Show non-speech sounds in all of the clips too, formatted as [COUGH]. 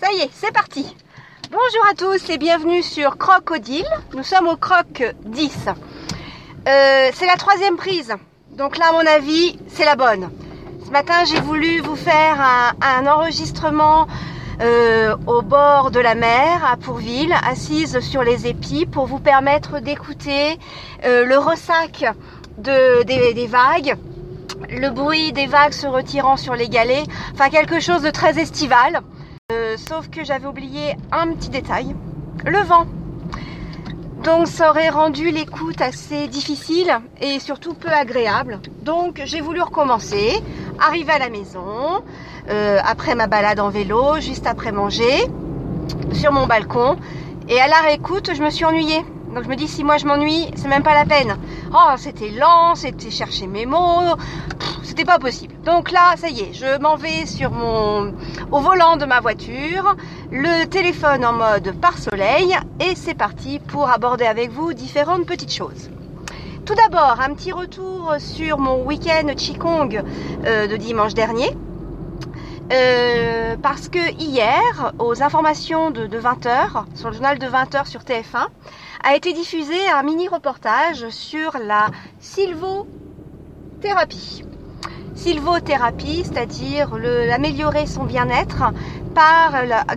Ça y est, c'est parti. Bonjour à tous et bienvenue sur Crocodile. Nous sommes au croc 10. Euh, c'est la troisième prise. Donc là, à mon avis, c'est la bonne. Ce matin, j'ai voulu vous faire un, enregistrement euh, au bord de la mer à Pourville, assise sur les épis, pour vous permettre d'écouter euh, le ressac de, des vagues le bruit des vagues se retirant sur les galets, enfin quelque chose de très estival. Euh, sauf que j'avais oublié un petit détail, le vent. Donc ça aurait rendu l'écoute assez difficile et surtout peu agréable. Donc j'ai voulu recommencer, arriver à la maison, euh, après ma balade en vélo, juste après manger, sur mon balcon. Et à la réécoute, je me suis ennuyée. Donc je me dis si moi je m'ennuie, c'est même pas la peine. Oh, c'était lent, c'était chercher mes mots, c'était pas possible. Donc là, ça y est, je m'en vais sur mon au volant de ma voiture, le téléphone en mode par soleil et c'est parti pour aborder avec vous différentes petites choses. Tout d'abord, un petit retour sur mon week-end Qigong euh, de dimanche dernier. Euh, parce que hier, aux informations de, de 20h, sur le journal de 20h sur TF1, a été diffusé un mini reportage sur la sylvothérapie. Sylvothérapie, c'est-à-dire l'améliorer son bien-être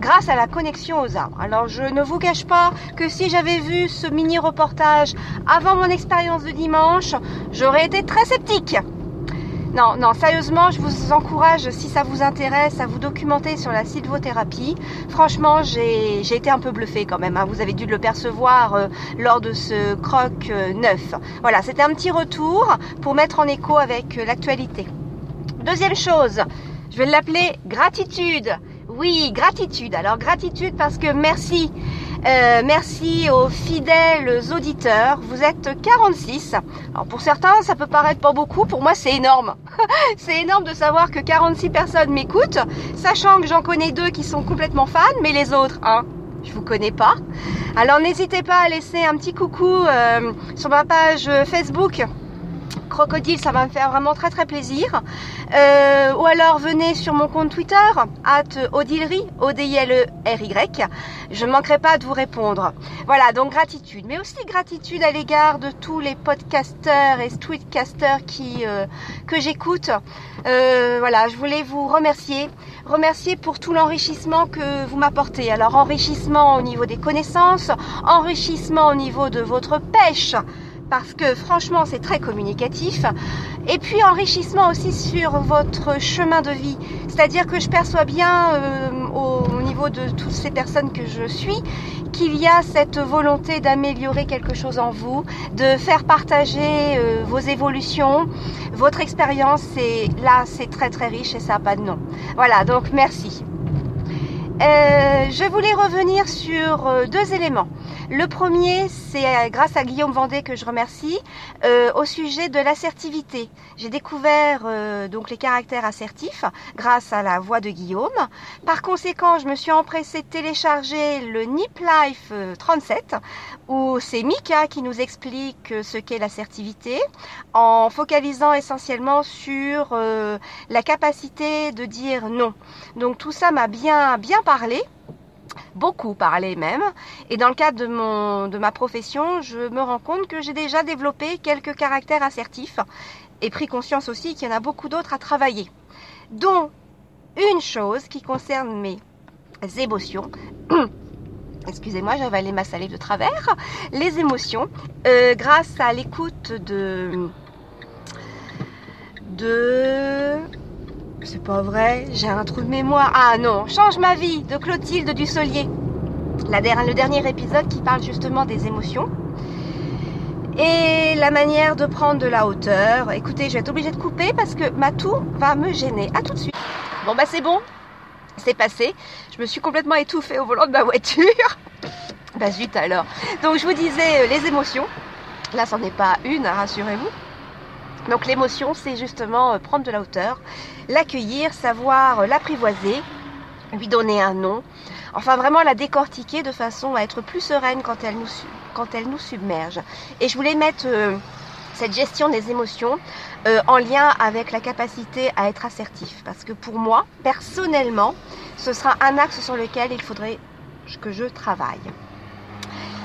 grâce à la connexion aux arbres. Alors je ne vous cache pas que si j'avais vu ce mini reportage avant mon expérience de dimanche, j'aurais été très sceptique. Non, non, sérieusement, je vous encourage, si ça vous intéresse, à vous documenter sur la sylvothérapie. Franchement, j'ai été un peu bluffée quand même. Hein. Vous avez dû le percevoir euh, lors de ce croc euh, neuf. Voilà, c'était un petit retour pour mettre en écho avec euh, l'actualité. Deuxième chose, je vais l'appeler gratitude. Oui, gratitude. Alors gratitude parce que merci. Euh, merci aux fidèles auditeurs. Vous êtes 46. Alors pour certains, ça peut paraître pas beaucoup. Pour moi, c'est énorme. [LAUGHS] c'est énorme de savoir que 46 personnes m'écoutent, sachant que j'en connais deux qui sont complètement fans, mais les autres, hein, je vous connais pas. Alors n'hésitez pas à laisser un petit coucou euh, sur ma page Facebook crocodile, ça va me faire vraiment très très plaisir. Euh, ou alors venez sur mon compte Twitter, at Odilry, o d i l e r y Je ne manquerai pas de vous répondre. Voilà, donc gratitude. Mais aussi gratitude à l'égard de tous les podcasters et tweetcasters qui, euh, que j'écoute. Euh, voilà, je voulais vous remercier. Remercier pour tout l'enrichissement que vous m'apportez. Alors enrichissement au niveau des connaissances, enrichissement au niveau de votre pêche parce que franchement c'est très communicatif. Et puis enrichissement aussi sur votre chemin de vie. C'est-à-dire que je perçois bien euh, au niveau de toutes ces personnes que je suis qu'il y a cette volonté d'améliorer quelque chose en vous, de faire partager euh, vos évolutions, votre expérience. Et là c'est très très riche et ça n'a pas de nom. Voilà, donc merci. Euh, je voulais revenir sur deux éléments. Le premier, c'est euh, grâce à Guillaume Vendée que je remercie, euh, au sujet de l'assertivité. J'ai découvert euh, donc les caractères assertifs grâce à la voix de Guillaume. Par conséquent, je me suis empressée de télécharger le Nip Life 37, où c'est Mika qui nous explique ce qu'est l'assertivité, en focalisant essentiellement sur la capacité de dire non. Donc tout ça m'a bien bien parlé beaucoup parlé même. Et dans le cadre de, mon, de ma profession, je me rends compte que j'ai déjà développé quelques caractères assertifs et pris conscience aussi qu'il y en a beaucoup d'autres à travailler. Dont une chose qui concerne mes émotions. [CLEARS THROAT] Excusez-moi, j'ai avalé ma salive de travers. Les émotions, euh, grâce à l'écoute de de c'est pas vrai, j'ai un trou de mémoire. Ah non, Change ma vie de Clotilde Dussolier. La, le dernier épisode qui parle justement des émotions. Et la manière de prendre de la hauteur. Écoutez, je vais être obligée de couper parce que ma toux va me gêner. À tout de suite. Bon bah c'est bon, c'est passé. Je me suis complètement étouffée au volant de ma voiture. [LAUGHS] bah zut alors. Donc je vous disais euh, les émotions. Là, c'en est pas une, rassurez-vous. Donc l'émotion, c'est justement euh, prendre de la hauteur, l'accueillir, savoir euh, l'apprivoiser, lui donner un nom, enfin vraiment la décortiquer de façon à être plus sereine quand elle nous, quand elle nous submerge. Et je voulais mettre euh, cette gestion des émotions en lien avec la capacité à être assertif. Parce que pour moi, personnellement, ce sera un axe sur lequel il faudrait que je travaille.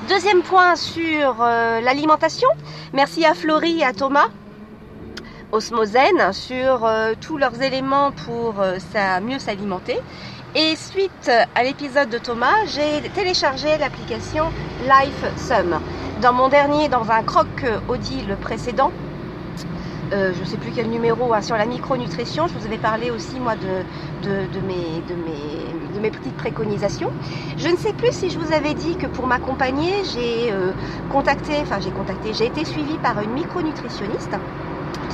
Deuxième point sur l'alimentation. Merci à Florie et à Thomas Osmosen sur euh, tous leurs éléments pour mieux s'alimenter. Et suite à l'épisode de Thomas, j'ai téléchargé l'application LifeSum. Dans mon dernier, dans un croc Audi le précédent, euh, je ne sais plus quel numéro, hein, sur la micronutrition. Je vous avais parlé aussi moi de, de, mes, de, mes, de mes petites préconisations. Je ne sais plus si je vous avais dit que pour m'accompagner, j'ai euh, contacté, enfin j'ai contacté, j'ai été suivie par une micronutritionniste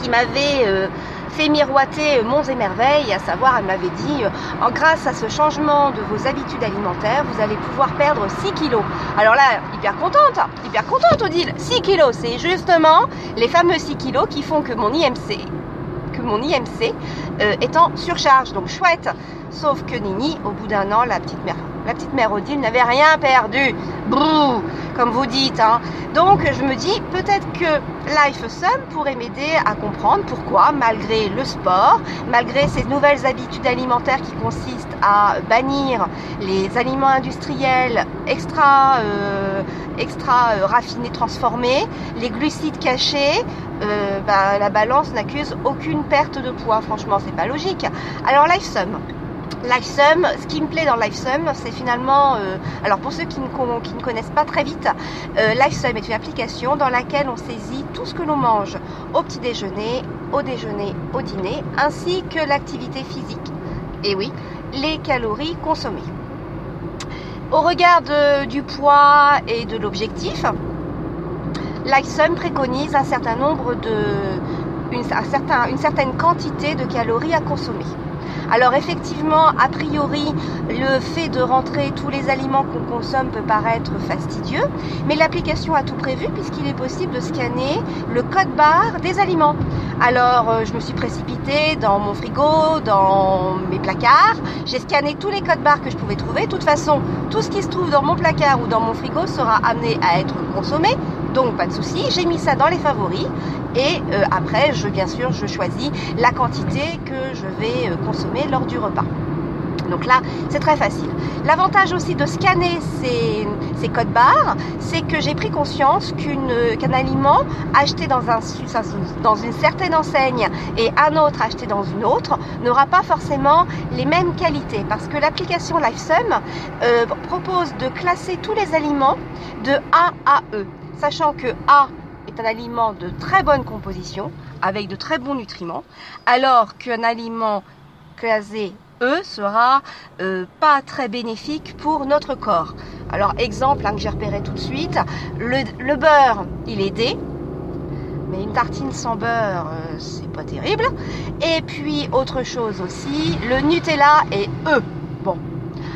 qui m'avait euh, fait miroiter monts et merveilles, à savoir, elle m'avait dit, en grâce à ce changement de vos habitudes alimentaires, vous allez pouvoir perdre 6 kilos. Alors là, hyper contente, hyper contente Odile, 6 kilos, c'est justement les fameux 6 kilos qui font que mon IMC, que mon IMC euh, est en surcharge, donc chouette. Sauf que Nini, au bout d'un an, la petite mère Odile n'avait rien perdu. Comme vous dites. Hein. Donc je me dis peut-être que LifeSum pourrait m'aider à comprendre pourquoi, malgré le sport, malgré ces nouvelles habitudes alimentaires qui consistent à bannir les aliments industriels extra, euh, extra euh, raffinés, transformés, les glucides cachés, euh, bah, la balance n'accuse aucune perte de poids. Franchement, c'est pas logique. Alors LifeSum, LifeSum, ce qui me plaît dans LifeSum, c'est finalement, euh, alors pour ceux qui ne, connaissent pas très vite, euh, LifeSum est une application dans laquelle on saisit tout ce que l'on mange au petit déjeuner, au déjeuner, au dîner, ainsi que l'activité physique. Et oui, les calories consommées. Au regard du poids et de l'objectif, LifeSum préconise un certain nombre de, une, une certaine quantité de calories à consommer. Alors effectivement, a priori, le fait de rentrer tous les aliments qu'on consomme peut paraître fastidieux, mais l'application a tout prévu puisqu'il est possible de scanner le code barre des aliments. Alors euh, je me suis précipitée dans mon frigo, dans mes placards, j'ai scanné tous les codes barres que je pouvais trouver. De toute façon, tout ce qui se trouve dans mon placard ou dans mon frigo sera amené à être consommé donc pas de souci, j'ai mis ça dans les favoris et euh, après, je, bien sûr, je choisis la quantité que je vais euh, consommer lors du repas. Donc là, c'est très facile. L'avantage aussi de scanner ces, codes barres, c'est que j'ai pris conscience qu'un aliment acheté dans, un, dans une certaine enseigne et un autre acheté dans une autre n'aura pas forcément les mêmes qualités. Parce que l'application LifeSum euh, propose de classer tous les aliments de A à E sachant que A est un aliment de très bonne composition, avec de très bons nutriments, alors qu'un aliment classé E sera euh, pas très bénéfique pour notre corps. Alors exemple hein, que j'ai repéré tout de suite, le, beurre, il est D, mais une tartine sans beurre, euh, c'est pas terrible. Et puis autre chose aussi, le Nutella est E.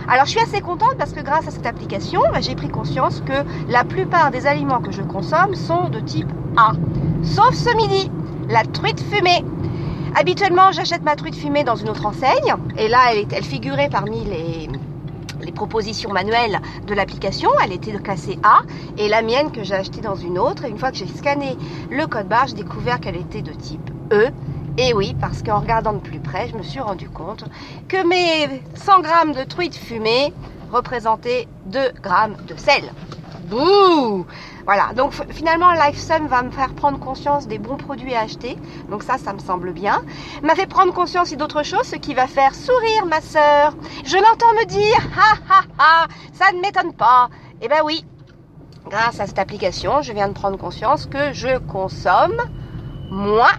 Alors je suis assez contente parce que grâce à cette application, bah, j'ai pris conscience que la plupart des aliments que je consomme sont de type A. Sauf ce midi, la truite fumée. Habituellement, j'achète ma truite fumée dans une autre enseigne. Et là, elle, figurait parmi les, propositions manuelles de l'application. Elle était classée A. Et la mienne que j'ai achetée dans une autre. Une fois que j'ai scanné le code barre, j'ai découvert qu'elle était de type E. Et oui, parce qu'en regardant de plus près, je me suis rendu compte que mes 100 grammes de truite fumée représentaient 2 grammes de sel. Bouh Voilà, donc finalement LifeSum va me faire prendre conscience des bons produits à acheter. Donc ça, ça me semble bien. M'a fait prendre conscience d'autre chose, ce qui va faire sourire ma sœur. Je l'entends me dire, ha ha ha, ça ne m'étonne pas. Eh ben oui, grâce à cette application, je viens de prendre conscience que je consomme moins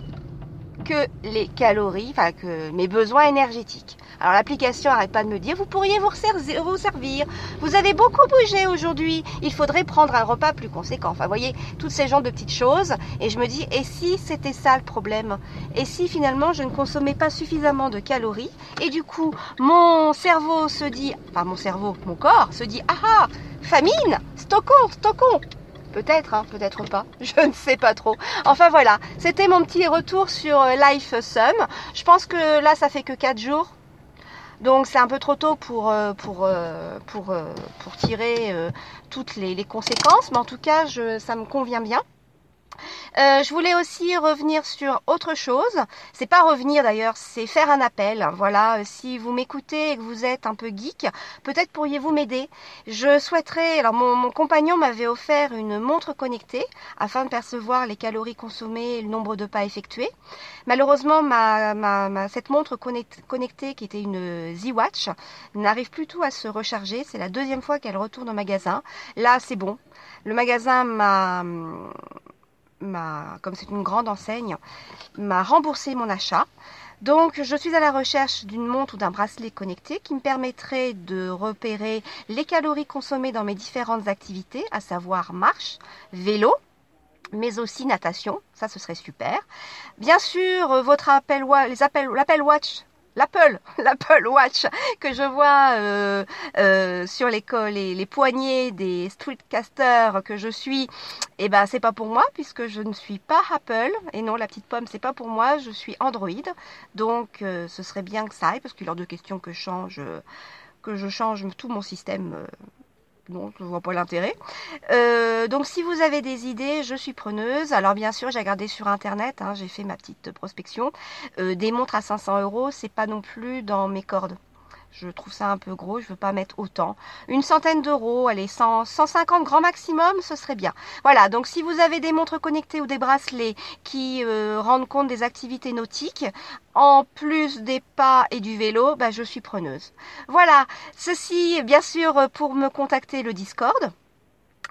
que les calories, enfin que mes besoins énergétiques. Alors l'application n'arrête pas de me dire, vous pourriez vous servir, vous avez beaucoup bougé aujourd'hui, il faudrait prendre un repas plus conséquent. Enfin, vous voyez, toutes ces genres de petites choses. Et je me dis, et si c'était ça le problème? Et si finalement je ne consommais pas suffisamment de calories? Et du coup, mon cerveau se dit, enfin mon cerveau, mon corps se dit, ah ah, famine, stockons, stockons Peut-être, hein, peut-être pas. [LAUGHS] Je ne sais pas trop. Enfin voilà, c'était mon petit retour sur euh, Life Sum. Je pense que là, ça fait que 4 jours. Donc c'est un peu trop tôt pour, euh, pour, euh, pour, pour tirer toutes les, conséquences. Mais en tout cas, je, ça me convient bien. Euh, je voulais aussi revenir sur autre chose. C'est pas revenir d'ailleurs, c'est faire un appel. Voilà, si vous m'écoutez et que vous êtes un peu geek, peut-être pourriez-vous m'aider. Je souhaiterais. Alors mon, compagnon m'avait offert une montre connectée afin de percevoir les calories consommées et le nombre de pas effectués. Malheureusement, ma, ma, ma cette montre connectée qui était une Z-Watch n'arrive plus tout à se recharger. C'est la deuxième fois qu'elle retourne au magasin. Là, c'est bon. Le magasin m'a comme c'est une grande enseigne, m'a remboursé mon achat. Donc je suis à la recherche d'une montre ou d'un bracelet connecté qui me permettrait de repérer les calories consommées dans mes différentes activités, à savoir marche, vélo, mais aussi natation, ça ce serait super. Bien sûr, votre appel, les appels, l'Apple Watch l'Apple, [LAUGHS] l'Apple Watch que je vois euh, euh, sur les, les, les, poignets des streetcasters que je suis, eh ben c'est pas pour moi puisque je ne suis pas Apple. Et non la petite pomme c'est pas pour moi, je suis Android, donc euh, ce serait bien que ça aille parce qu'il est hors de question que je change que je change tout mon système non, je ne vois pas l'intérêt. Euh, donc si vous avez des idées, je suis preneuse. Alors bien sûr, j'ai regardé sur internet, hein, j'ai fait ma petite prospection. Euh, des montres à 500 euros, c'est pas non plus dans mes cordes. Je trouve ça un peu gros, je veux pas mettre autant. Une centaine d'euros, allez, 100, 150 grands maximum, ce serait bien. Voilà, donc si vous avez des montres connectées ou des bracelets qui euh, rendent compte des activités nautiques, en plus des pas et du vélo, bah, je suis preneuse. Voilà, ceci bien sûr pour me contacter le Discord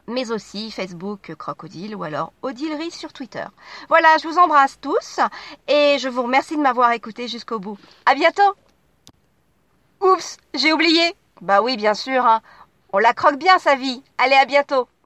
mais aussi Facebook Crocodile ou alors Odilerie sur Twitter. Voilà, je vous embrasse tous et je vous remercie de m'avoir écouté jusqu'au bout. À bientôt! Oups, j'ai oublié. Bah oui, bien sûr. Hein. On la croque bien sa vie. Allez, à bientôt.